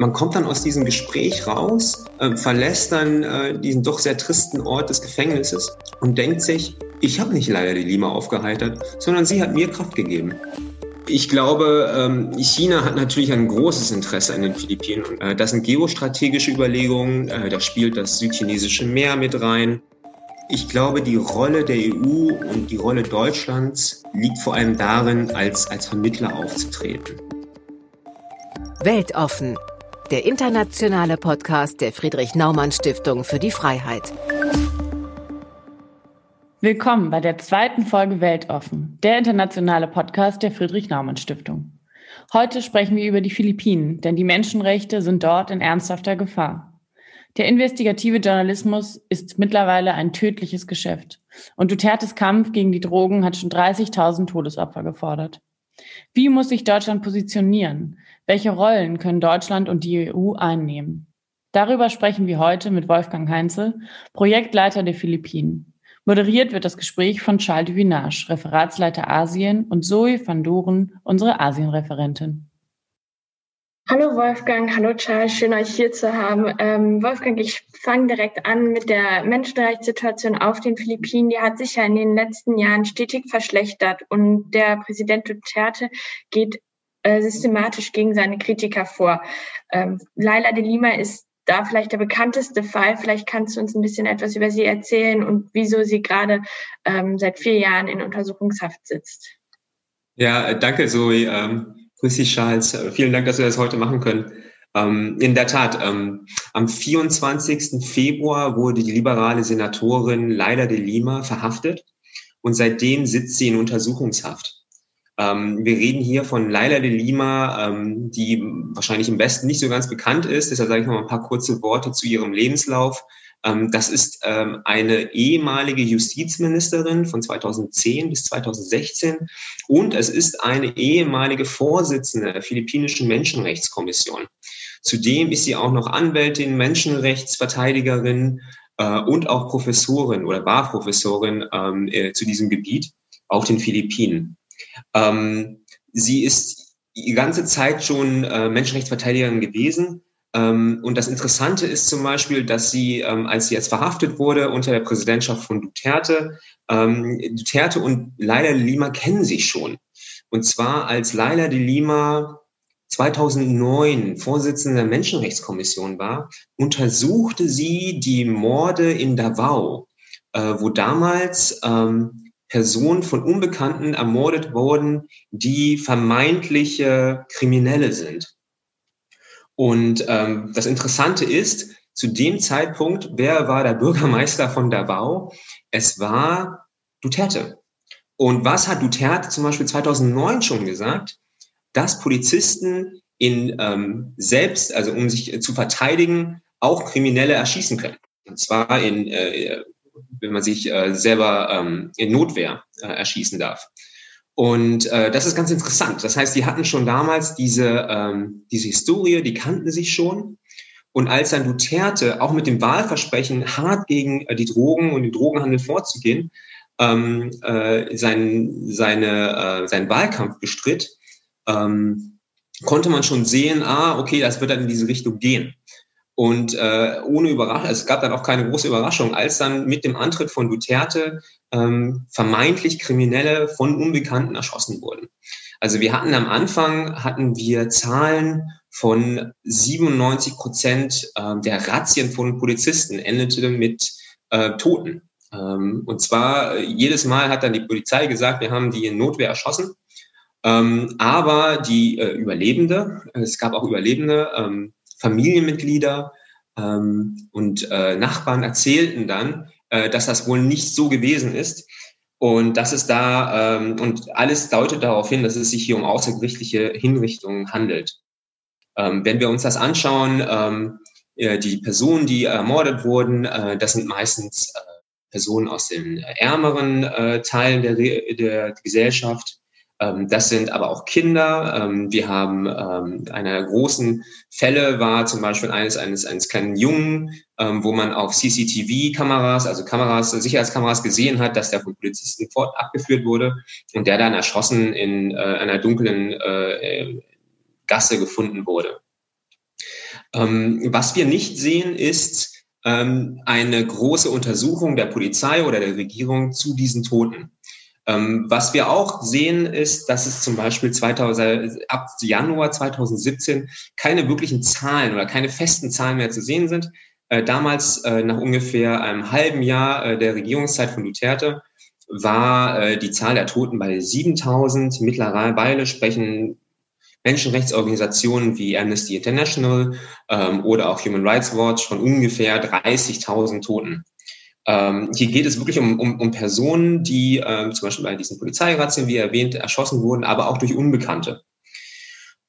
Man kommt dann aus diesem Gespräch raus, äh, verlässt dann äh, diesen doch sehr tristen Ort des Gefängnisses und denkt sich, ich habe nicht leider die Lima aufgeheitert, sondern sie hat mir Kraft gegeben. Ich glaube, ähm, China hat natürlich ein großes Interesse an den Philippinen. Äh, das sind geostrategische Überlegungen, äh, da spielt das südchinesische Meer mit rein. Ich glaube, die Rolle der EU und die Rolle Deutschlands liegt vor allem darin, als, als Vermittler aufzutreten. Weltoffen, der internationale Podcast der Friedrich Naumann Stiftung für die Freiheit. Willkommen bei der zweiten Folge Weltoffen, der internationale Podcast der Friedrich Naumann Stiftung. Heute sprechen wir über die Philippinen, denn die Menschenrechte sind dort in ernsthafter Gefahr. Der investigative Journalismus ist mittlerweile ein tödliches Geschäft und Dutertes Kampf gegen die Drogen hat schon 30.000 Todesopfer gefordert. Wie muss sich Deutschland positionieren? Welche Rollen können Deutschland und die EU einnehmen? Darüber sprechen wir heute mit Wolfgang Heinzel, Projektleiter der Philippinen. Moderiert wird das Gespräch von Charles Duvinage, Referatsleiter Asien, und Zoe van Doren, unsere Asienreferentin. Hallo Wolfgang, hallo Charles, schön euch hier zu haben. Ähm, Wolfgang, ich fange direkt an mit der Menschenrechtssituation auf den Philippinen. Die hat sich ja in den letzten Jahren stetig verschlechtert und der Präsident Duterte geht äh, systematisch gegen seine Kritiker vor. Ähm, Laila de Lima ist da vielleicht der bekannteste Fall. Vielleicht kannst du uns ein bisschen etwas über sie erzählen und wieso sie gerade ähm, seit vier Jahren in Untersuchungshaft sitzt. Ja, danke Zoe. Ähm, grüß dich, Charles. Vielen Dank, dass wir das heute machen können. Ähm, in der Tat, ähm, am 24. Februar wurde die liberale Senatorin Leila de Lima verhaftet und seitdem sitzt sie in Untersuchungshaft. Ähm, wir reden hier von Laila de Lima, ähm, die wahrscheinlich im Westen nicht so ganz bekannt ist. Deshalb sage ich noch mal ein paar kurze Worte zu ihrem Lebenslauf. Ähm, das ist ähm, eine ehemalige Justizministerin von 2010 bis 2016 und es ist eine ehemalige Vorsitzende der philippinischen Menschenrechtskommission. Zudem ist sie auch noch Anwältin, Menschenrechtsverteidigerin äh, und auch Professorin oder war Professorin ähm, äh, zu diesem Gebiet auf den Philippinen. Ähm, sie ist die ganze Zeit schon äh, Menschenrechtsverteidigerin gewesen. Ähm, und das Interessante ist zum Beispiel, dass sie, ähm, als sie jetzt verhaftet wurde unter der Präsidentschaft von Duterte, ähm, Duterte und Laila de Lima kennen sich schon. Und zwar als Laila de Lima 2009 Vorsitzende der Menschenrechtskommission war, untersuchte sie die Morde in Davao, äh, wo damals ähm, Personen von Unbekannten ermordet wurden, die vermeintliche Kriminelle sind. Und ähm, das Interessante ist, zu dem Zeitpunkt, wer war der Bürgermeister von Davao? Es war Duterte. Und was hat Duterte zum Beispiel 2009 schon gesagt? Dass Polizisten in ähm, selbst, also um sich zu verteidigen, auch Kriminelle erschießen können. Und zwar in äh, wenn man sich äh, selber ähm, in Notwehr äh, erschießen darf. Und äh, das ist ganz interessant. Das heißt, die hatten schon damals diese, ähm, diese Historie, die kannten sich schon. Und als dann Duterte auch mit dem Wahlversprechen, hart gegen äh, die Drogen und den Drogenhandel vorzugehen, ähm, äh, sein, seine, äh, seinen Wahlkampf bestritt, ähm, konnte man schon sehen, ah, okay, das wird dann in diese Richtung gehen. Und äh, ohne Überraschung, es gab dann auch keine große Überraschung, als dann mit dem Antritt von Duterte ähm, vermeintlich Kriminelle von Unbekannten erschossen wurden. Also wir hatten am Anfang hatten wir Zahlen von 97 Prozent äh, der Razzien von Polizisten endete mit äh, Toten. Ähm, und zwar äh, jedes Mal hat dann die Polizei gesagt, wir haben die in Notwehr erschossen. Ähm, aber die äh, Überlebende, es gab auch Überlebende, ähm, Familienmitglieder ähm, und äh, Nachbarn erzählten dann, äh, dass das wohl nicht so gewesen ist. Und das ist da, ähm, und alles deutet darauf hin, dass es sich hier um außergerichtliche Hinrichtungen handelt. Ähm, wenn wir uns das anschauen, ähm, äh, die Personen, die ermordet wurden, äh, das sind meistens äh, Personen aus den ärmeren äh, Teilen der, der Gesellschaft. Ähm, das sind aber auch Kinder. Ähm, wir haben ähm, einer großen Fälle war zum Beispiel eines eines eines kleinen Jungen, wo man auf CCTV-Kameras, also Kameras, Sicherheitskameras gesehen hat, dass der von Polizisten fort abgeführt wurde und der dann erschossen in äh, einer dunklen äh, Gasse gefunden wurde. Ähm, was wir nicht sehen, ist ähm, eine große Untersuchung der Polizei oder der Regierung zu diesen Toten. Ähm, was wir auch sehen, ist, dass es zum Beispiel 2000, ab Januar 2017 keine wirklichen Zahlen oder keine festen Zahlen mehr zu sehen sind. Äh, damals, äh, nach ungefähr einem halben Jahr äh, der Regierungszeit von Duterte, war die Zahl der Toten bei 7000. Mittlerweile sprechen Menschenrechtsorganisationen wie Amnesty International ähm, oder auch Human Rights Watch von ungefähr 30.000 Toten. Ähm, hier geht es wirklich um, um, um Personen, die ähm, zum Beispiel bei diesen Polizeirazzien, wie erwähnt, erschossen wurden, aber auch durch Unbekannte.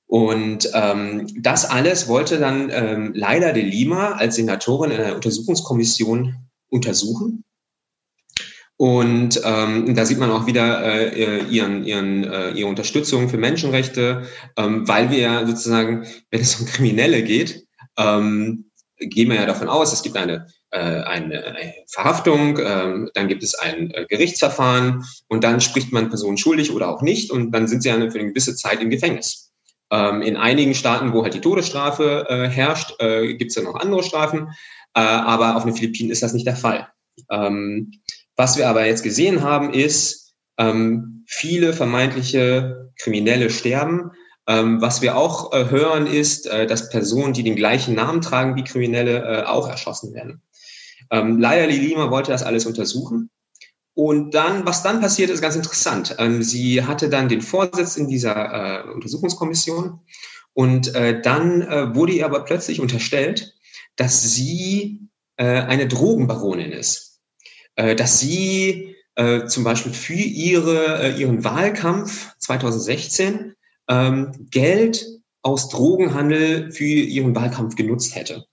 Und ähm, das alles wollte dann ähm, Leila de Lima als Senatorin in einer Untersuchungskommission untersuchen. Und ähm, da sieht man auch wieder äh, ihren, ihren, äh, ihre Unterstützung für Menschenrechte, ähm, weil wir ja sozusagen, wenn es um Kriminelle geht, ähm, gehen wir ja davon aus, es gibt eine, eine, eine Verhaftung, ähm, dann gibt es ein äh, Gerichtsverfahren und dann spricht man Personen schuldig oder auch nicht und dann sind sie für eine gewisse Zeit im Gefängnis. Ähm, in einigen Staaten, wo halt die Todesstrafe äh, herrscht, äh, gibt es ja noch andere Strafen, äh, aber auf den Philippinen ist das nicht der Fall. Ähm, was wir aber jetzt gesehen haben, ist, viele vermeintliche Kriminelle sterben. Was wir auch äh, hören, ist, äh, dass Personen, die den gleichen Namen tragen wie Kriminelle, äh, auch erschossen werden. Ähm, Laia Lima wollte das alles untersuchen. Und dann, was dann passiert, ist ganz interessant. Ähm, sie hatte dann den Vorsitz in dieser äh, Untersuchungskommission und äh, dann äh, wurde ihr aber plötzlich unterstellt, dass sie äh, eine Drogenbaronin ist äh, dass sie äh, zum Beispiel für ihre, ihren Wahlkampf 2016 ähm, Geld aus Drogenhandel für ihren Wahlkampf genutzt hätte.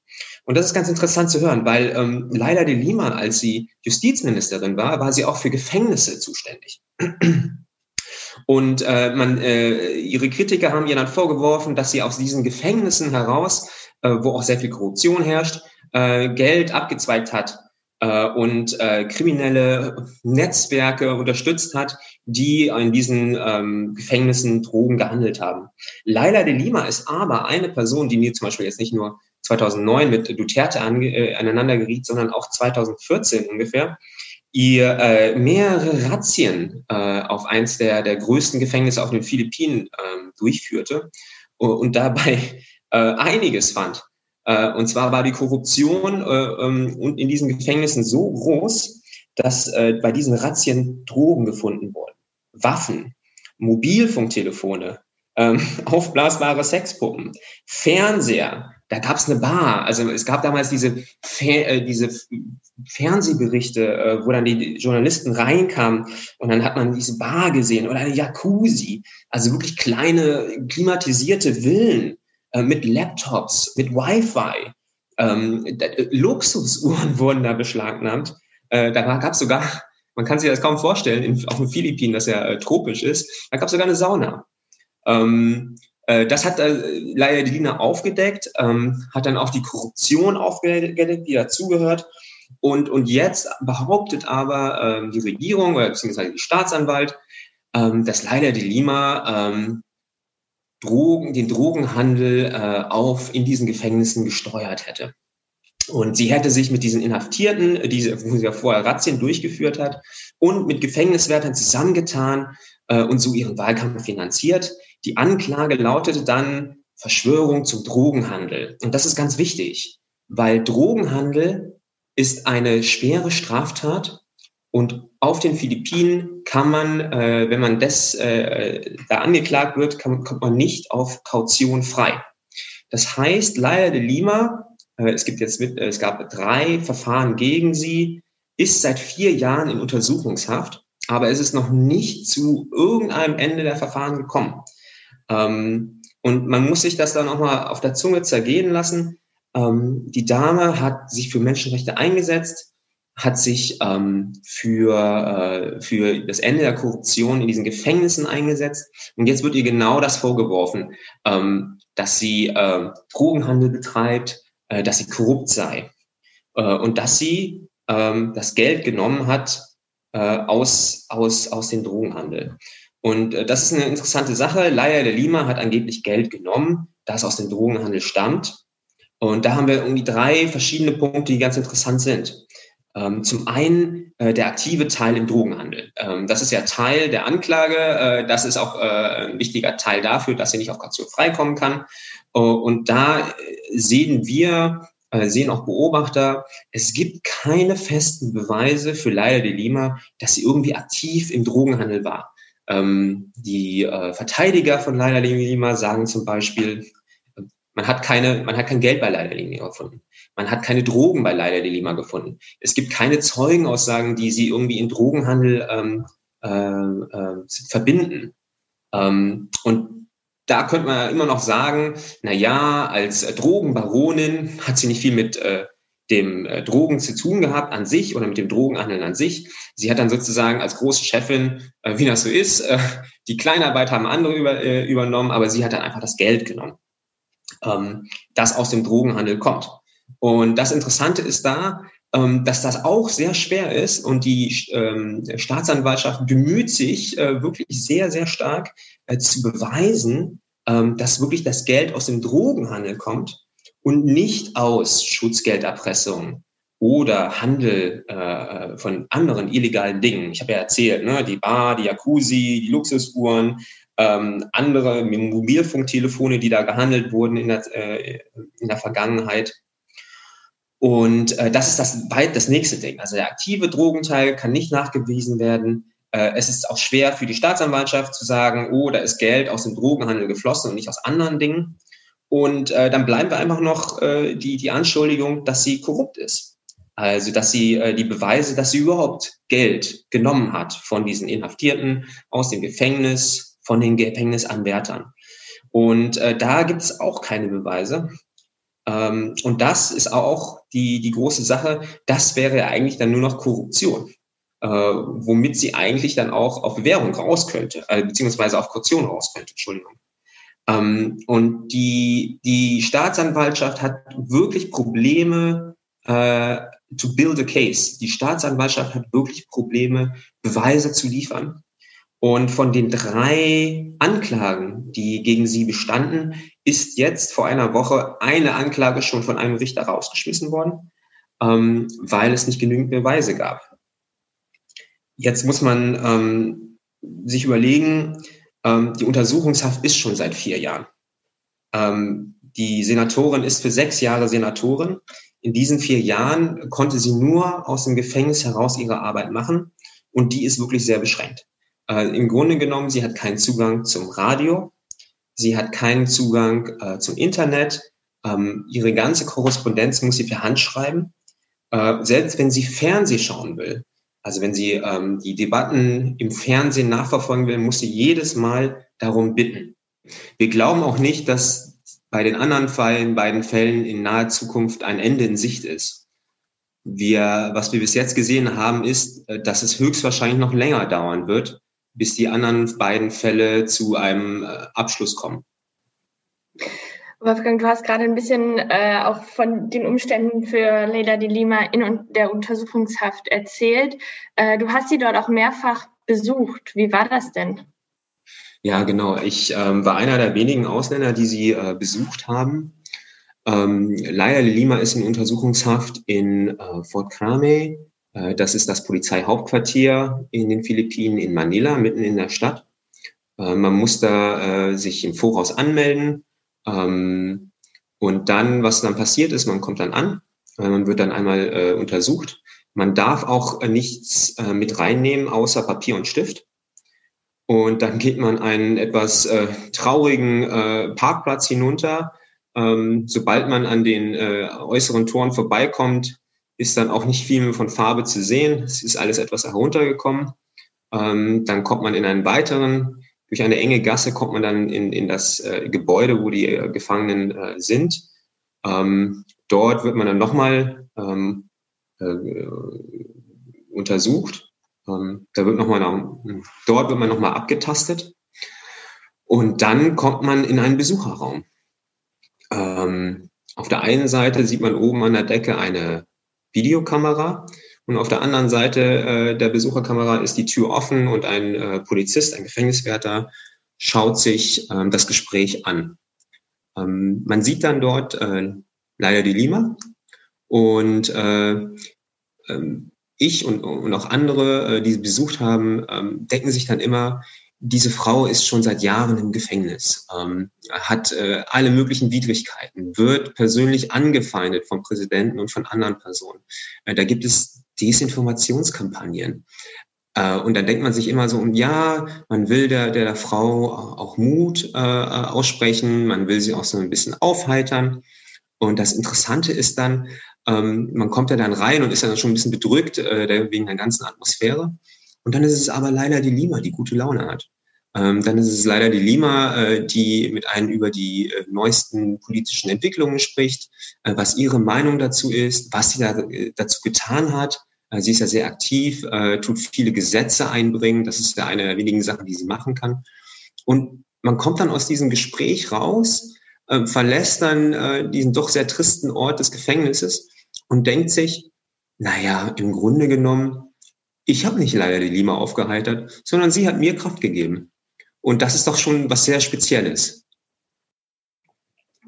Und das ist ganz interessant zu hören, weil ähm, Laila de Lima, als sie Justizministerin war, war sie auch für Gefängnisse zuständig. Und äh, man, äh, ihre Kritiker haben ihr dann vorgeworfen, dass sie aus diesen Gefängnissen heraus, äh, wo auch sehr viel Korruption herrscht, äh, Geld abgezweigt hat äh, und äh, kriminelle Netzwerke unterstützt hat, die in diesen ähm, Gefängnissen Drogen gehandelt haben. Laila de Lima ist aber eine Person, die mir zum Beispiel jetzt nicht nur 2009 mit Duterte ange äh, aneinander geriet, sondern auch 2014 ungefähr, ihr äh, mehrere Razzien äh, auf eins der, der größten Gefängnisse auf den Philippinen äh, durchführte und dabei äh, einiges fand. Äh, und zwar war die Korruption äh, ähm, in diesen Gefängnissen so groß, dass äh, bei diesen Razzien Drogen gefunden wurden. Waffen, Mobilfunktelefone, ähm, aufblasbare Sexpuppen, Fernseher, da gab es eine Bar. Also es gab damals diese, Fer äh, diese Fernsehberichte, äh, wo dann die Journalisten reinkamen und dann hat man diese Bar gesehen oder eine Jacuzzi. Also wirklich kleine klimatisierte Villen äh, mit Laptops, mit Wi-Fi. Ähm, äh, Luxusuhren wurden da beschlagnahmt. Äh, da gab es sogar, man kann sich das kaum vorstellen, in, auf den Philippinen, das ja äh, tropisch ist, da gab es sogar eine Sauna. Ähm, äh, das hat äh, Laia Delina aufgedeckt, ähm, hat dann auch die Korruption aufgedeckt, die dazugehört. Und, und jetzt behauptet aber ähm, die Regierung oder beziehungsweise die Staatsanwalt, ähm, dass Laila de Lima ähm, Drogen, den Drogenhandel äh, auf in diesen Gefängnissen gesteuert hätte. Und sie hätte sich mit diesen Inhaftierten, diese, wo sie ja vorher Razzien durchgeführt hat, und mit Gefängniswärtern zusammengetan äh, und so ihren Wahlkampf finanziert. Die Anklage lautete dann Verschwörung zum Drogenhandel. Und das ist ganz wichtig, weil Drogenhandel ist eine schwere Straftat und auf den Philippinen kann man, äh, wenn man das äh, da angeklagt wird, kann, kommt man nicht auf Kaution frei. Das heißt, Laia de Lima, äh, es gibt jetzt mit, äh, es gab drei Verfahren gegen sie, ist seit vier Jahren in Untersuchungshaft, aber es ist noch nicht zu irgendeinem Ende der Verfahren gekommen. Ähm, und man muss sich das dann auch mal auf der Zunge zergehen lassen. Ähm, die Dame hat sich für Menschenrechte eingesetzt hat sich ähm, für, äh, für das Ende der Korruption in diesen Gefängnissen eingesetzt. Und jetzt wird ihr genau das vorgeworfen, ähm, dass sie äh, Drogenhandel betreibt, äh, dass sie korrupt sei äh, und dass sie ähm, das Geld genommen hat äh, aus, aus, aus dem Drogenhandel. Und äh, das ist eine interessante Sache. Laia de Lima hat angeblich Geld genommen, das aus dem Drogenhandel stammt. Und da haben wir irgendwie drei verschiedene Punkte, die ganz interessant sind. Ähm, zum einen äh, der aktive Teil im Drogenhandel. Ähm, das ist ja Teil der Anklage. Äh, das ist auch äh, ein wichtiger Teil dafür, dass sie nicht auf Kaution freikommen kann. Uh, und da äh, sehen wir, äh, sehen auch Beobachter, es gibt keine festen Beweise für Leila de Lima, dass sie irgendwie aktiv im Drogenhandel war. Ähm, die äh, Verteidiger von de Lima sagen zum Beispiel, man hat keine, man hat kein Geld bei de Lima gefunden. Man hat keine Drogen bei de Lima gefunden. Es gibt keine Zeugenaussagen, die sie irgendwie in Drogenhandel ähm, äh, äh, verbinden. Ähm, und da könnte man immer noch sagen, na ja, als Drogenbaronin hat sie nicht viel mit äh, dem äh, Drogen zu tun gehabt an sich oder mit dem Drogenhandel an sich. Sie hat dann sozusagen als große Chefin, äh, wie das so ist, äh, die Kleinarbeit haben andere über, äh, übernommen, aber sie hat dann einfach das Geld genommen ähm, das aus dem Drogenhandel kommt. Und das Interessante ist da, ähm, dass das auch sehr schwer ist und die ähm, Staatsanwaltschaft bemüht sich äh, wirklich sehr, sehr stark äh, zu beweisen, ähm, dass wirklich das Geld aus dem Drogenhandel kommt und nicht aus Schutzgelderpressung oder Handel äh, von anderen illegalen Dingen. Ich habe ja erzählt, ne, die Bar, die Jacuzzi, die Luxusuhren, ähm, andere Mobilfunktelefone, die da gehandelt wurden in der, äh, in der Vergangenheit. Und äh, das ist das das nächste Ding. Also der aktive Drogenteil kann nicht nachgewiesen werden. Äh, es ist auch schwer für die Staatsanwaltschaft zu sagen, oh, da ist Geld aus dem Drogenhandel geflossen und nicht aus anderen Dingen. Und äh, dann bleiben wir einfach noch äh, die, die Anschuldigung, dass sie korrupt ist. Also, dass sie äh, die Beweise, dass sie überhaupt Geld genommen hat von diesen Inhaftierten aus dem Gefängnis, von den Gefängnisanwärtern. Und äh, da gibt es auch keine Beweise. Ähm, und das ist auch die, die große Sache. Das wäre eigentlich dann nur noch Korruption, äh, womit sie eigentlich dann auch auf Bewährung raus könnte, äh, beziehungsweise auf Kaution raus könnte, Entschuldigung. Ähm, und die, die Staatsanwaltschaft hat wirklich Probleme, äh, to build a case. Die Staatsanwaltschaft hat wirklich Probleme, Beweise zu liefern. Und von den drei Anklagen, die gegen sie bestanden, ist jetzt vor einer Woche eine Anklage schon von einem Richter rausgeschmissen worden, ähm, weil es nicht genügend Beweise gab. Jetzt muss man ähm, sich überlegen, ähm, die Untersuchungshaft ist schon seit vier Jahren. Ähm, die Senatorin ist für sechs Jahre Senatorin. In diesen vier Jahren konnte sie nur aus dem Gefängnis heraus ihre Arbeit machen und die ist wirklich sehr beschränkt. Äh, Im Grunde genommen, sie hat keinen Zugang zum Radio, sie hat keinen Zugang äh, zum Internet, ähm, ihre ganze Korrespondenz muss sie per Hand schreiben. Äh, selbst wenn sie Fernseh schauen will, also wenn sie ähm, die Debatten im Fernsehen nachverfolgen will, muss sie jedes Mal darum bitten. Wir glauben auch nicht, dass bei den anderen Fällen, beiden Fällen in naher Zukunft ein Ende in Sicht ist. Wir, was wir bis jetzt gesehen haben, ist, äh, dass es höchstwahrscheinlich noch länger dauern wird, bis die anderen beiden Fälle zu einem äh, Abschluss kommen. Wolfgang, du hast gerade ein bisschen äh, auch von den Umständen für Leila de Lima in der Untersuchungshaft erzählt. Äh, du hast sie dort auch mehrfach besucht. Wie war das denn? Ja, genau. Ich ähm, war einer der wenigen Ausländer, die sie äh, besucht haben. Ähm, Leila de Lima ist in Untersuchungshaft in äh, Fort Crame äh, das ist das Polizeihauptquartier in den Philippinen in Manila, mitten in der Stadt. Äh, man muss da sich im Voraus anmelden. Ähm, und dann, was dann passiert ist, man kommt dann an, man wird dann einmal untersucht. Man darf auch nichts mit reinnehmen, außer Papier und Stift. Und dann geht man einen etwas traurigen Parkplatz hinunter. Ähm, sobald man an den äußeren Toren vorbeikommt, ist dann auch nicht viel mehr von Farbe zu sehen. Es ist alles etwas heruntergekommen. Ähm, dann kommt man in einen weiteren, durch eine enge Gasse kommt man dann in, in das äh, Gebäude, wo die äh, Gefangenen äh, sind. Ähm, dort wird man dann nochmal ähm, äh, untersucht. Ähm, da wird noch mal, dort wird man nochmal abgetastet. Und dann kommt man in einen Besucherraum. Ähm, auf der einen Seite sieht man oben an der Decke eine Videokamera und auf der anderen Seite äh, der Besucherkamera ist die Tür offen und ein äh, Polizist, ein Gefängniswärter, schaut sich ähm, das Gespräch an. Ähm, man sieht dann dort äh, Laila de Lima. Und äh, ähm, ich und, und auch andere, äh, die besucht haben, ähm, denken sich dann immer, diese Frau ist schon seit Jahren im Gefängnis, ähm, hat äh, alle möglichen Widrigkeiten, wird persönlich angefeindet vom Präsidenten und von anderen Personen. Äh, da gibt es Desinformationskampagnen. Äh, und dann denkt man sich immer so, ja, man will der, der, der Frau auch Mut äh, aussprechen, man will sie auch so ein bisschen aufheitern. Und das Interessante ist dann, ähm, man kommt ja dann rein und ist dann schon ein bisschen bedrückt äh, wegen der ganzen Atmosphäre. Und dann ist es aber leider die Lima, die gute Laune hat. Ähm, dann ist es leider die Lima, äh, die mit einem über die äh, neuesten politischen Entwicklungen spricht, äh, was ihre Meinung dazu ist, was sie da, äh, dazu getan hat. Äh, sie ist ja sehr aktiv, äh, tut viele Gesetze einbringen. Das ist ja eine der wenigen Sachen, die sie machen kann. Und man kommt dann aus diesem Gespräch raus, verlässt dann diesen doch sehr tristen Ort des Gefängnisses und denkt sich, naja, im Grunde genommen ich habe nicht leider die Lima aufgeheitert, sondern sie hat mir Kraft gegeben. Und das ist doch schon was sehr Spezielles.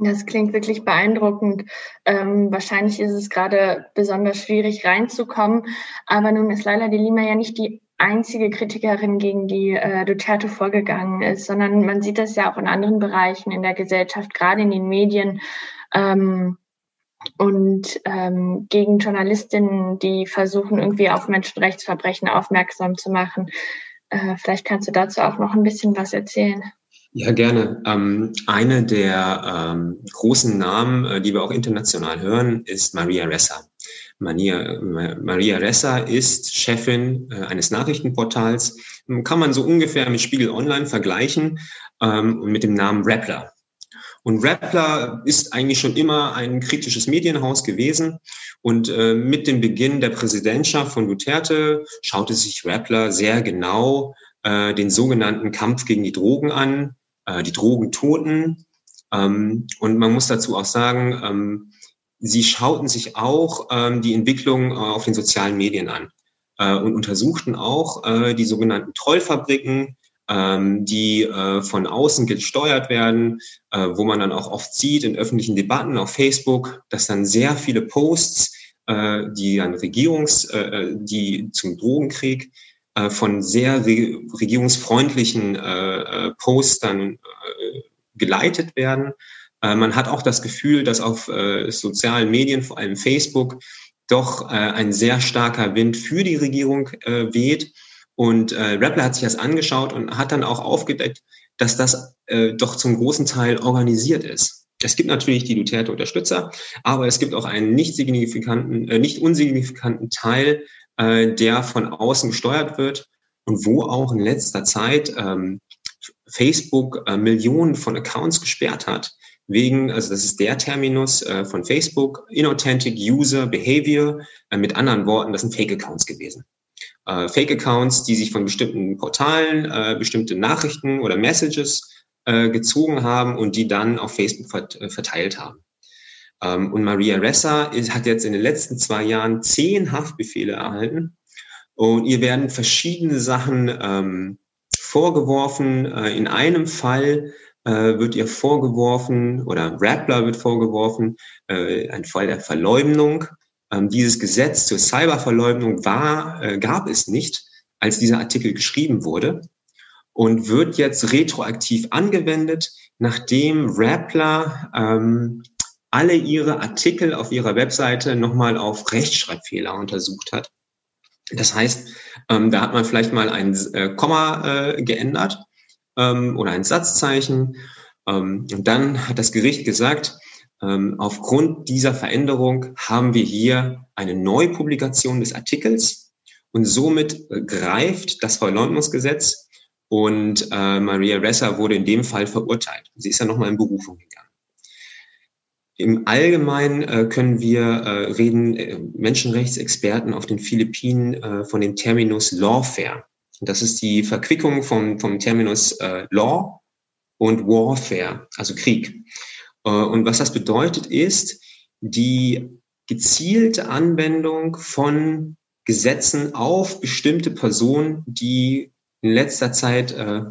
Das klingt wirklich beeindruckend. Ähm, wahrscheinlich ist es gerade besonders schwierig reinzukommen. Aber nun ist Laila de Lima ja nicht die einzige Kritikerin, gegen die äh, Duterte vorgegangen ist, sondern man sieht das ja auch in anderen Bereichen in der Gesellschaft, gerade in den Medien. Ähm, und ähm, gegen Journalistinnen, die versuchen, irgendwie auf Menschenrechtsverbrechen aufmerksam zu machen. Äh, vielleicht kannst du dazu auch noch ein bisschen was erzählen. Ja, gerne. Ähm, eine der ähm, großen Namen, äh, die wir auch international hören, ist Maria Ressa. Maria, Maria Ressa ist Chefin äh, eines Nachrichtenportals. Kann man so ungefähr mit Spiegel Online vergleichen ähm, mit dem Namen Rappler. Und Rappler ist eigentlich schon immer ein kritisches Medienhaus gewesen. Und äh, mit dem Beginn der Präsidentschaft von Duterte schaute sich Rappler sehr genau äh, den sogenannten Kampf gegen die Drogen an, äh, die Drogentoten. Ähm, und man muss dazu auch sagen, ähm, sie schauten sich auch ähm, die Entwicklung äh, auf den sozialen Medien an äh, und untersuchten auch äh, die sogenannten Trollfabriken, ähm, die äh, von außen gesteuert werden, äh, wo man dann auch oft sieht in öffentlichen Debatten auf Facebook, dass dann sehr viele Posts, äh, die dann Regierungs, äh, äh die zum Drogenkrieg äh, von sehr re regierungsfreundlichen äh, äh, Posts dann äh, geleitet werden. Äh, man hat auch das Gefühl, dass auf äh, sozialen Medien, vor allem Facebook, doch äh, ein sehr starker Wind für die Regierung äh, weht und äh, Rappler hat sich das angeschaut und hat dann auch aufgedeckt, dass das äh, doch zum großen Teil organisiert ist. Es gibt natürlich die Duterte-Unterstützer, aber es gibt auch einen nicht signifikanten, äh, nicht unsignifikanten Teil, äh, der von außen gesteuert wird und wo auch in letzter Zeit ähm, Facebook äh, Millionen von Accounts gesperrt hat wegen, also das ist der Terminus äh, von Facebook, Inauthentic User Behavior, äh, mit anderen Worten, das sind Fake-Accounts gewesen äh, Fake-Accounts, die sich von bestimmten Portalen äh, bestimmte Nachrichten oder Messages äh, gezogen haben und die dann auf Facebook vert äh, verteilt haben. Ähm, und Maria Ressa ist, hat jetzt in den letzten zwei Jahren zehn Haftbefehle erhalten und ihr werden verschiedene Sachen ähm, vorgeworfen. Äh, in einem Fall äh, wird ihr vorgeworfen oder Rappler wird vorgeworfen, äh, ein Fall der Verleumdung ähm, dieses Gesetz zur Cyberverleugnung war, äh, gab es nicht, als dieser Artikel geschrieben wurde und wird jetzt retroaktiv angewendet, nachdem Rappler ähm, alle ihre Artikel auf ihrer Webseite nochmal auf Rechtschreibfehler untersucht hat. Das heißt, ähm, da hat man vielleicht mal ein äh, Komma äh, geändert ähm, oder ein Satzzeichen. Ähm, und dann hat das Gericht gesagt, aufgrund dieser Veränderung haben wir hier eine Neupublikation des Artikels und somit äh, greift das Verleumdungsgesetz und äh, Maria Ressa wurde in dem Fall verurteilt. Sie ist ja nochmal in Berufung gegangen. Im Allgemeinen äh, können wir äh, reden, äh, Menschenrechtsexperten auf den Philippinen äh, von dem Terminus Lawfare. Das ist die Verquickung vom, vom Terminus äh, Law und Warfare, also Krieg. Äh, und was das bedeutet ist, die gezielte Anwendung von Gesetzen auf bestimmte Personen, die in letzter Zeit äh,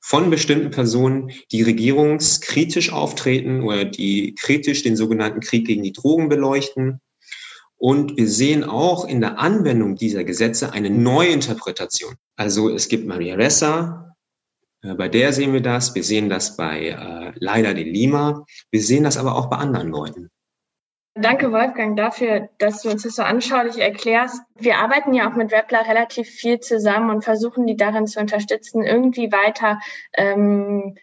von bestimmten Personen, die regierungskritisch auftreten oder die kritisch den sogenannten Krieg gegen die Drogen beleuchten. Und wir sehen auch in der Anwendung dieser Gesetze eine Neuinterpretation. Also es gibt Maria Ressa, bei der sehen wir das. Wir sehen das bei äh, Leila de Lima. Wir sehen das aber auch bei anderen Leuten. Danke, Wolfgang, dafür, dass du uns das so anschaulich erklärst. Wir arbeiten ja auch mit Webler relativ viel zusammen und versuchen, die darin zu unterstützen, irgendwie weiter ähm,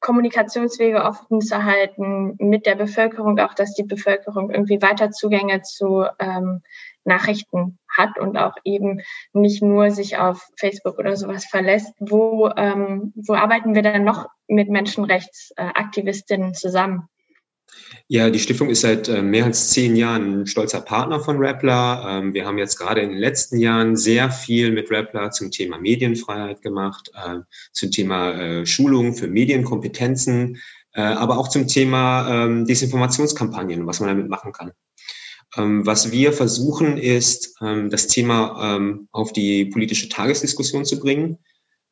Kommunikationswege offen zu halten mit der Bevölkerung, auch dass die Bevölkerung irgendwie weiter Zugänge zu ähm, Nachrichten hat und auch eben nicht nur sich auf Facebook oder sowas verlässt. Wo, ähm, wo arbeiten wir dann noch mit Menschenrechtsaktivistinnen zusammen? Ja, die Stiftung ist seit äh, mehr als zehn Jahren ein stolzer Partner von Rappler. Ähm, wir haben jetzt gerade in den letzten Jahren sehr viel mit Rappler zum Thema Medienfreiheit gemacht, äh, zum Thema äh, Schulung für Medienkompetenzen, äh, aber auch zum Thema ähm, Desinformationskampagnen, was man damit machen kann. Ähm, was wir versuchen, ist, ähm, das Thema ähm, auf die politische Tagesdiskussion zu bringen.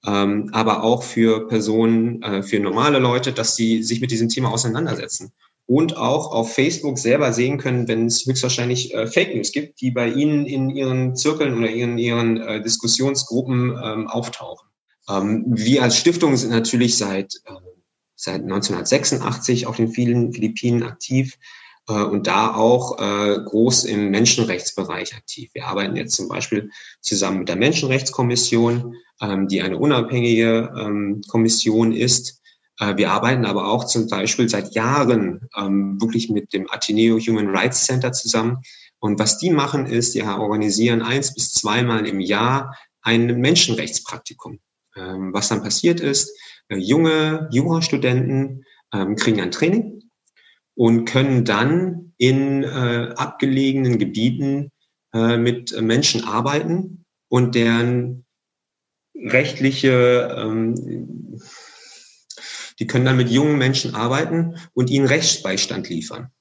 Aber auch für Personen, äh, für normale Leute, dass sie sich mit diesem Thema auseinandersetzen und auch auf Facebook selber sehen können, wenn es höchstwahrscheinlich äh, Fake News gibt, die bei Ihnen in Ihren Zirkeln oder in Ihren äh, Diskussionsgruppen auftauchen. Wir als Stiftung sind natürlich seit, seit 1986 auf den vielen Philippinen aktiv und da auch äh, groß im Menschenrechtsbereich aktiv. Wir arbeiten jetzt zum Beispiel zusammen mit der Menschenrechtskommission, ähm, die eine unabhängige ähm, Kommission ist, äh, wir arbeiten aber auch zum Beispiel seit Jahren ähm, wirklich mit dem Ateneo Human Rights Center zusammen. Und was die machen ist, die organisieren eins bis zweimal im Jahr ein Menschenrechtspraktikum. Ähm, was dann passiert ist, äh, junge Jurastudenten ähm, kriegen ein Training und können dann in äh, abgelegenen Gebieten äh, mit Menschen arbeiten und deren rechtliche ähm, die können dann mit jungen Menschen arbeiten und ihnen Rechtsbeistand liefern.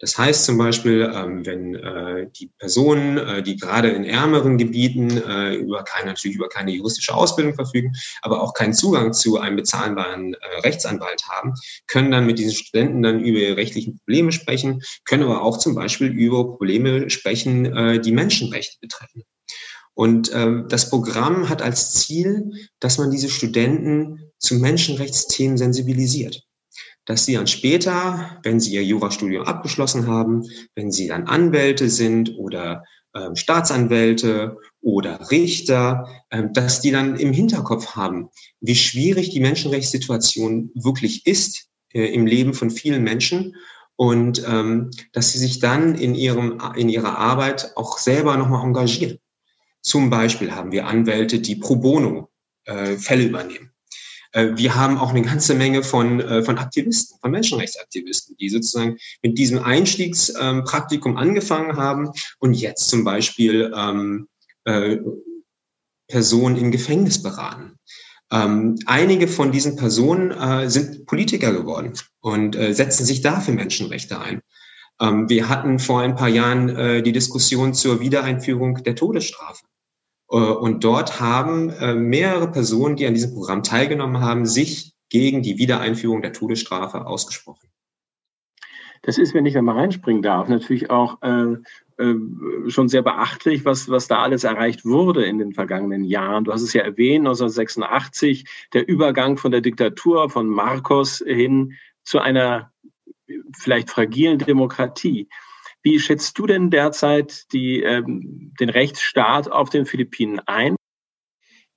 Das heißt zum Beispiel, ähm, wenn äh, die Personen, äh, die gerade in ärmeren Gebieten äh, über keine, natürlich über keine juristische Ausbildung verfügen, aber auch keinen Zugang zu einem bezahlbaren äh, Rechtsanwalt haben, können dann mit diesen Studenten dann über ihre rechtlichen Probleme sprechen, können aber auch zum Beispiel über Probleme sprechen, äh, die Menschenrechte betreffen. Und ähm, das Programm hat als Ziel, dass man diese Studenten zu Menschenrechtsthemen sensibilisiert. Dass sie dann später, wenn sie ihr Jurastudium abgeschlossen haben, wenn sie dann Anwälte sind oder ähm, Staatsanwälte oder Richter, ähm, dass die dann im Hinterkopf haben, wie schwierig die Menschenrechtssituation wirklich ist äh, im Leben von vielen Menschen und ähm, dass sie sich dann in ihrem in ihrer Arbeit auch selber nochmal engagieren. Zum Beispiel haben wir Anwälte, die pro bono äh, Fälle übernehmen. Äh, wir haben auch eine ganze Menge von, äh, von Aktivisten, von Menschenrechtsaktivisten, die sozusagen mit diesem Einstiegspraktikum ähm, angefangen haben und jetzt zum Beispiel ähm, äh, Personen im Gefängnis beraten. Ähm, einige von diesen Personen äh, sind Politiker geworden und äh, setzen sich da für Menschenrechte ein. Ähm, wir hatten vor ein paar Jahren äh, die Diskussion zur Wiedereinführung der Todesstrafe. Äh, und dort haben äh, mehrere Personen, die an diesem Programm teilgenommen haben, sich gegen die Wiedereinführung der Todesstrafe ausgesprochen. Das ist, wenn ich da mal reinspringen darf, natürlich auch äh, äh, schon sehr beachtlich, was, was da alles erreicht wurde in den vergangenen Jahren. Du hast es ja erwähnt, 1986, der Übergang von der Diktatur von Marcos hin zu einer vielleicht fragilen Demokratie. Wie schätzt du denn derzeit die, ähm, den Rechtsstaat auf den Philippinen ein?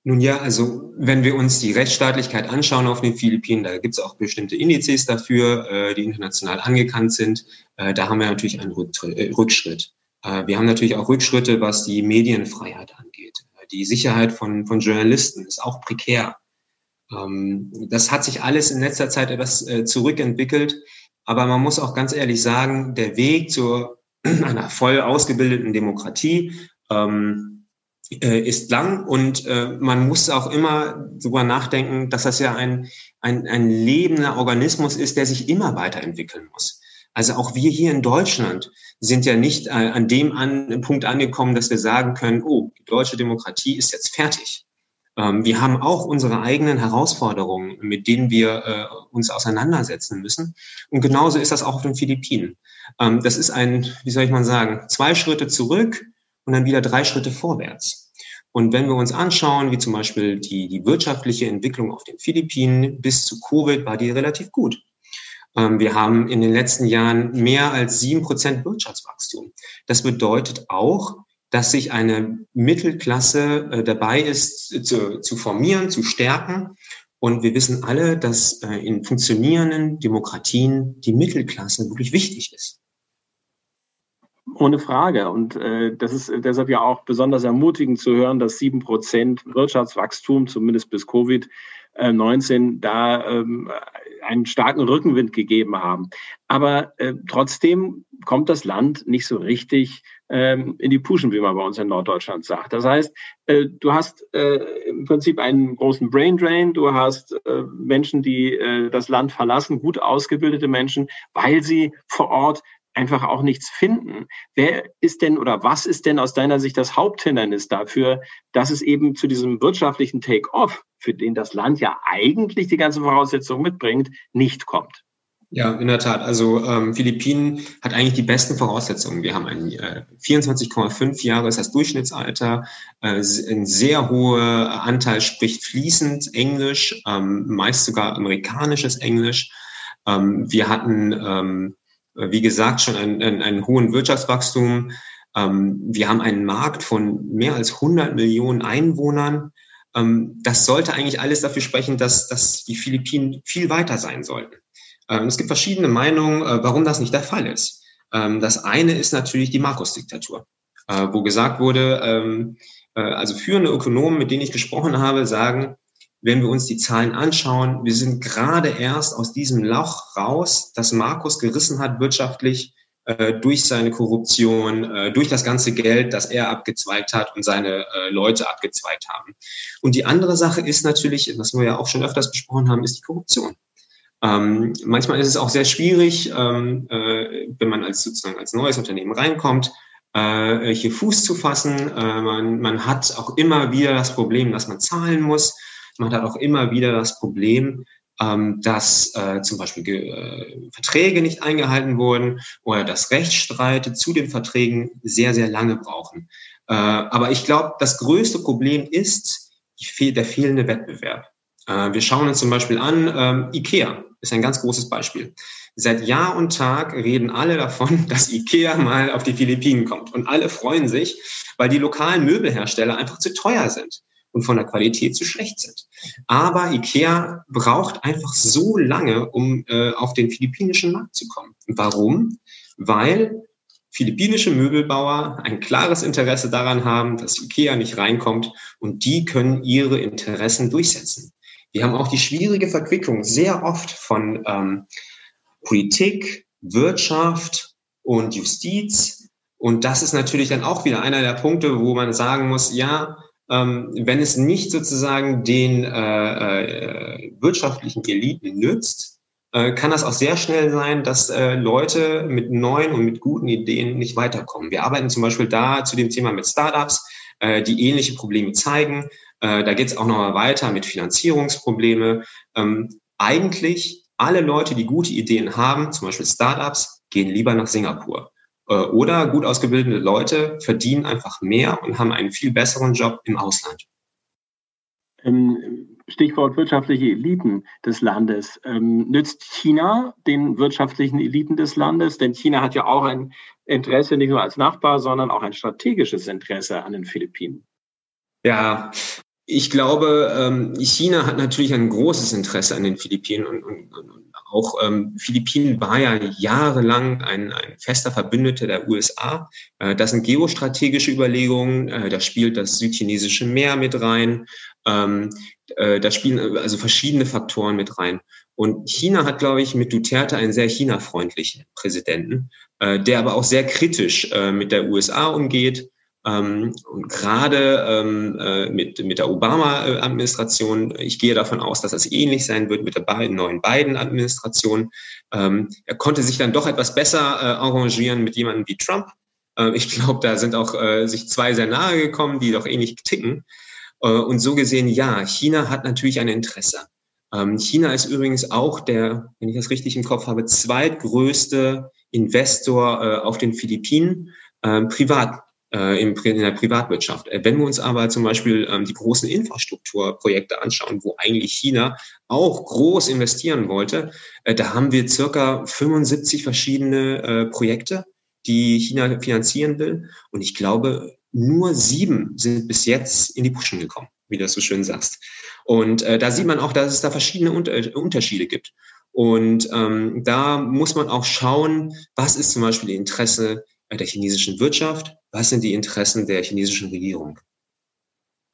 Nun ja, also wenn wir uns die Rechtsstaatlichkeit anschauen auf den Philippinen, da gibt es auch bestimmte Indizes dafür, äh, die international angekannt sind. Äh, da haben wir natürlich einen äh, Rückschritt. Äh, wir haben natürlich auch Rückschritte, was die Medienfreiheit angeht. Die Sicherheit von, von Journalisten ist auch prekär. Ähm, das hat sich alles in letzter Zeit etwas äh, zurückentwickelt. Aber man muss auch ganz ehrlich sagen, der Weg zu einer voll ausgebildeten Demokratie ähm, äh, ist lang und äh, man muss auch immer darüber nachdenken, dass das ja ein, ein, ein lebender Organismus ist, der sich immer weiterentwickeln muss. Also auch wir hier in Deutschland sind ja nicht äh, an dem an, Punkt angekommen, dass wir sagen können, oh, die deutsche Demokratie ist jetzt fertig. Ähm, wir haben auch unsere eigenen Herausforderungen, mit denen wir äh, uns auseinandersetzen müssen. Und genauso ist das auch auf den Philippinen. Ähm, das ist ein, wie soll ich mal sagen, zwei Schritte zurück und dann wieder drei Schritte vorwärts. Und wenn wir uns anschauen, wie zum Beispiel die, die wirtschaftliche Entwicklung auf den Philippinen bis zu Covid, war die relativ gut. Ähm, wir haben in den letzten Jahren mehr als sieben Prozent Wirtschaftswachstum. Das bedeutet auch, dass sich eine Mittelklasse äh, dabei ist, zu, zu formieren, zu stärken. Und wir wissen alle, dass äh, in funktionierenden Demokratien die Mittelklasse wirklich wichtig ist. Ohne Frage. Und äh, das ist deshalb ja auch besonders ermutigend zu hören, dass sieben Prozent Wirtschaftswachstum, zumindest bis Covid-19, da ähm, einen starken Rückenwind gegeben haben. Aber äh, trotzdem kommt das Land nicht so richtig ähm, in die Puschen, wie man bei uns in Norddeutschland sagt. Das heißt, äh, du hast äh, im Prinzip einen großen Brain Drain, du hast äh, Menschen, die das Land verlassen, gut ausgebildete Menschen, weil sie vor Ort einfach auch nichts finden. Wer ist denn oder was ist denn aus deiner Sicht das Haupthindernis dafür, dass es eben zu diesem wirtschaftlichen Take-off, für den das Land ja eigentlich die ganze Voraussetzung mitbringt, nicht kommt? Ja, in der Tat. Also ähm, Philippinen hat eigentlich die besten Voraussetzungen. Wir haben ein äh, 24,5 Jahre ist das Durchschnittsalter. Äh, ein sehr hoher Anteil spricht fließend Englisch, ähm, meist sogar amerikanisches Englisch. Ähm, wir hatten, ähm, wie gesagt, schon einen, einen, hohen Wirtschaftswachstum. Ähm, wir haben einen Markt von mehr als 100 Millionen Einwohnern. Ähm, das sollte eigentlich alles dafür sprechen, dass, dass die Philippinen viel weiter sein sollten. Ähm, es gibt verschiedene Meinungen, äh, warum das nicht der Fall ist. Ähm, das eine ist natürlich die Markus-Diktatur, äh, wo gesagt wurde, ähm, äh, also führende Ökonomen, mit denen ich gesprochen habe, sagen, wenn wir uns die Zahlen anschauen, wir sind gerade erst aus diesem Loch raus, das Markus gerissen hat wirtschaftlich durch seine Korruption, durch das ganze Geld, das er abgezweigt hat und seine Leute abgezweigt haben. Und die andere Sache ist natürlich, was wir ja auch schon öfters besprochen haben, ist die Korruption. Ähm, manchmal ist es auch sehr schwierig, ähm, äh, wenn man als sozusagen als neues Unternehmen reinkommt, äh, hier Fuß zu fassen. Äh, man, man hat auch immer wieder das Problem, dass man zahlen muss. Man hat auch immer wieder das Problem, ähm, dass äh, zum Beispiel äh, Verträge nicht eingehalten wurden oder dass Rechtsstreite zu den Verträgen sehr, sehr lange brauchen. Äh, aber ich glaube, das größte Problem ist der fehlende Wettbewerb. Äh, wir schauen uns zum Beispiel an, ähm, IKEA ist ein ganz großes Beispiel. Seit Jahr und Tag reden alle davon, dass IKEA mal auf die Philippinen kommt. Und alle freuen sich, weil die lokalen Möbelhersteller einfach zu teuer sind und von der Qualität zu schlecht sind. Aber IKEA braucht einfach so lange, um äh, auf den philippinischen Markt zu kommen. Warum? Weil philippinische Möbelbauer ein klares Interesse daran haben, dass IKEA nicht reinkommt und die können ihre Interessen durchsetzen. Wir haben auch die schwierige Verquickung sehr oft von ähm, Politik, Wirtschaft und Justiz. Und das ist natürlich dann auch wieder einer der Punkte, wo man sagen muss, ja, ähm, wenn es nicht sozusagen den äh, äh, wirtschaftlichen Eliten nützt, äh, kann das auch sehr schnell sein, dass äh, Leute mit neuen und mit guten Ideen nicht weiterkommen. Wir arbeiten zum Beispiel da zu dem Thema mit Startups, äh, die ähnliche Probleme zeigen. Äh, da geht es auch nochmal weiter mit Finanzierungsprobleme. Ähm, eigentlich alle Leute, die gute Ideen haben, zum Beispiel Startups, gehen lieber nach Singapur. Äh, oder gut ausgebildete Leute verdienen einfach mehr und haben einen viel besseren Job im Ausland. Ähm, Stichwort wirtschaftliche Eliten des Landes. Ähm, nützt China den wirtschaftlichen Eliten des Landes? Denn China hat ja auch ein Interesse nicht nur als Nachbar, sondern auch ein strategisches Interesse an den Philippinen. Ja, ich glaube, ähm, China hat natürlich ein großes Interesse an den Philippinen und, und, und auch ähm, Philippinen war ja jahrelang ein, ein fester Verbündeter der USA. Äh, das sind geostrategische Überlegungen, äh, da spielt das südchinesische Meer mit rein, ähm, äh, da spielen also verschiedene Faktoren mit rein. Und China hat, glaube ich, mit Duterte einen sehr China-freundlichen Präsidenten, äh, der aber auch sehr kritisch äh, mit der USA umgeht ähm, und gerade ähm, äh, mit, mit der Obama-Administration, ich gehe davon aus, dass das ähnlich sein wird mit der beiden, neuen Biden-Administration. Ähm, er konnte sich dann doch etwas besser äh, arrangieren mit jemandem wie Trump. Äh, ich glaube, da sind auch äh, sich zwei sehr nahe gekommen, die doch ähnlich ticken. Äh, und so gesehen, ja, China hat natürlich ein Interesse. Ähm, China ist übrigens auch der, wenn ich das richtig im Kopf habe, zweitgrößte Investor äh, auf den Philippinen, äh, privat, äh, in der Privatwirtschaft. Äh, wenn wir uns aber zum Beispiel ähm, die großen Infrastrukturprojekte anschauen, wo eigentlich China auch groß investieren wollte, äh, da haben wir circa 75 verschiedene Projekte, die China finanzieren will. Und ich glaube, nur sieben sind bis jetzt in die Puschen gekommen, wie du das so schön sagst. Und da sieht man auch, dass es da verschiedene Unter Unterschiede gibt. Und ähm, da muss man auch schauen, was ist zum Beispiel die Interesse der chinesischen Wirtschaft, was sind die Interessen der chinesischen Regierung.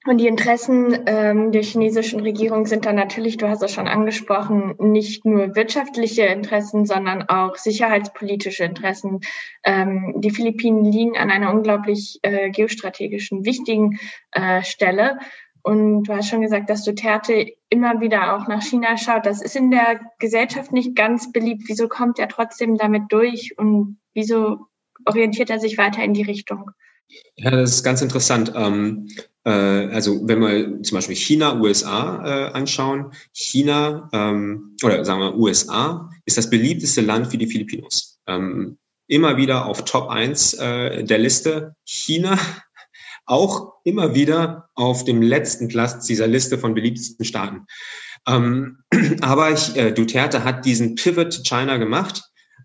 Und die Interessen ähm, der chinesischen Regierung sind dann natürlich, du hast es schon angesprochen, nicht nur wirtschaftliche Interessen, sondern auch sicherheitspolitische Interessen. Ähm, die Philippinen liegen an einer unglaublich äh, geostrategischen, wichtigen äh, Stelle. Und du hast schon gesagt, dass Duterte immer wieder auch nach China schaut. Das ist in der Gesellschaft nicht ganz beliebt. Wieso kommt er trotzdem damit durch und wieso orientiert er sich weiter in die Richtung? Ja, das ist ganz interessant. Ähm, äh, also wenn wir zum Beispiel China, USA äh, anschauen, China ähm, oder sagen wir USA ist das beliebteste Land für die Filipinos. Ähm, immer wieder auf Top 1 äh, der Liste. China auch immer wieder auf dem letzten Platz dieser Liste von beliebtesten Staaten. Ähm, aber ich, äh, Duterte hat diesen Pivot China gemacht,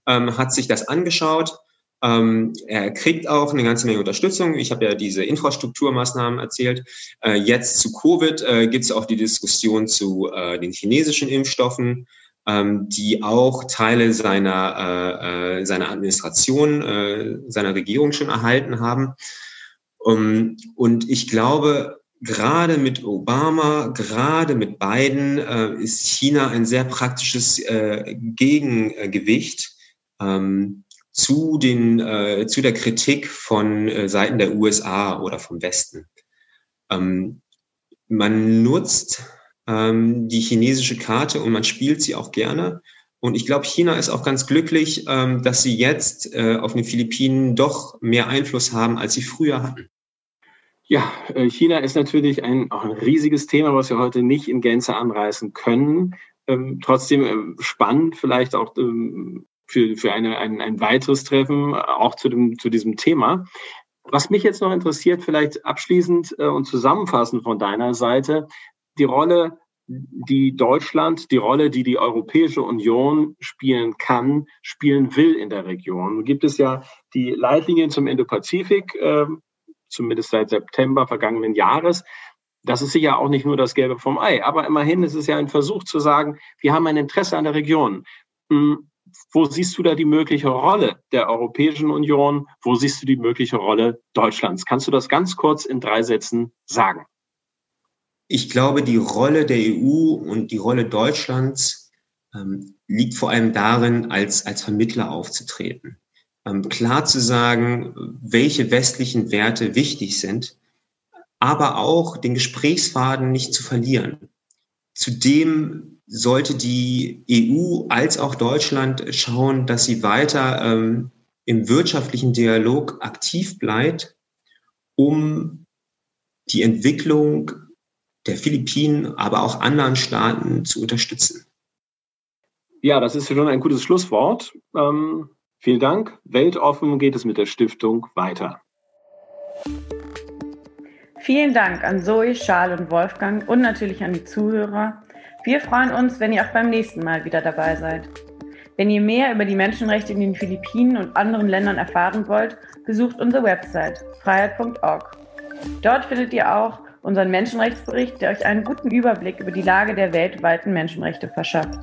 ähm, hat sich das angeschaut. Ähm, er kriegt auch eine ganze Menge Unterstützung. Ich habe ja diese Infrastrukturmaßnahmen erzählt. Äh, jetzt zu Covid äh, gibt es auch die Diskussion zu äh, den chinesischen Impfstoffen ähm, die auch Teile seiner, äh, äh, seiner Administration, äh, seiner Regierung schon erhalten haben. Um, und ich glaube, gerade mit Obama, gerade mit Biden ist China ein sehr praktisches Gegengewicht ähm, zu, den, äh, zu der Kritik von äh, Seiten der USA oder vom Westen. Ähm, man nutzt ähm, die chinesische Karte und man spielt sie auch gerne. Und ich glaube, China ist auch ganz glücklich, ähm, dass sie jetzt äh, auf den Philippinen doch mehr Einfluss haben, als sie früher hatten. Ja, äh, China ist natürlich ein, auch ein riesiges Thema, was wir heute nicht in Gänze anreißen können. Ähm, trotzdem äh, spannend, vielleicht auch ähm, für, für eine, ein, ein weiteres Treffen, äh, auch zu, dem, zu diesem Thema. Was mich jetzt noch interessiert, vielleicht abschließend äh, und zusammenfassend von deiner Seite, die Rolle, die Deutschland, die Rolle, die die Europäische Union spielen kann, spielen will in der Region. Nun gibt es ja die Leitlinien zum Indo-Pazifik, äh, zumindest seit September vergangenen Jahres. Das ist sicher auch nicht nur das Gelbe vom Ei, aber immerhin ist es ja ein Versuch zu sagen, wir haben ein Interesse an der Region. Hm, wo siehst du da die mögliche Rolle der Europäischen Union? Wo siehst du die mögliche Rolle Deutschlands? Kannst du das ganz kurz in drei Sätzen sagen? Ich glaube, die Rolle der EU und die Rolle Deutschlands ähm, liegt vor allem darin, als, als Vermittler aufzutreten ähm, klar zu sagen, welche westlichen Werte wichtig sind, aber auch den Gesprächsfaden nicht zu verlieren. Zudem sollte die EU als auch Deutschland schauen, dass sie weiter ähm, im wirtschaftlichen Dialog aktiv bleibt, um die Entwicklung der Philippinen, aber auch anderen Staaten zu unterstützen. Ja, das ist schon ein gutes Schlusswort. Ähm, Vielen Dank. Weltoffen geht es mit der Stiftung weiter. Vielen Dank an Zoe, Charles und Wolfgang und natürlich an die Zuhörer. Wir freuen uns, wenn ihr auch beim nächsten Mal wieder dabei seid. Wenn ihr mehr über die Menschenrechte in den Philippinen und anderen Ländern erfahren wollt, besucht unsere Website freiheit.org. Dort findet ihr auch unseren Menschenrechtsbericht, der euch einen guten Überblick über die Lage der weltweiten Menschenrechte verschafft.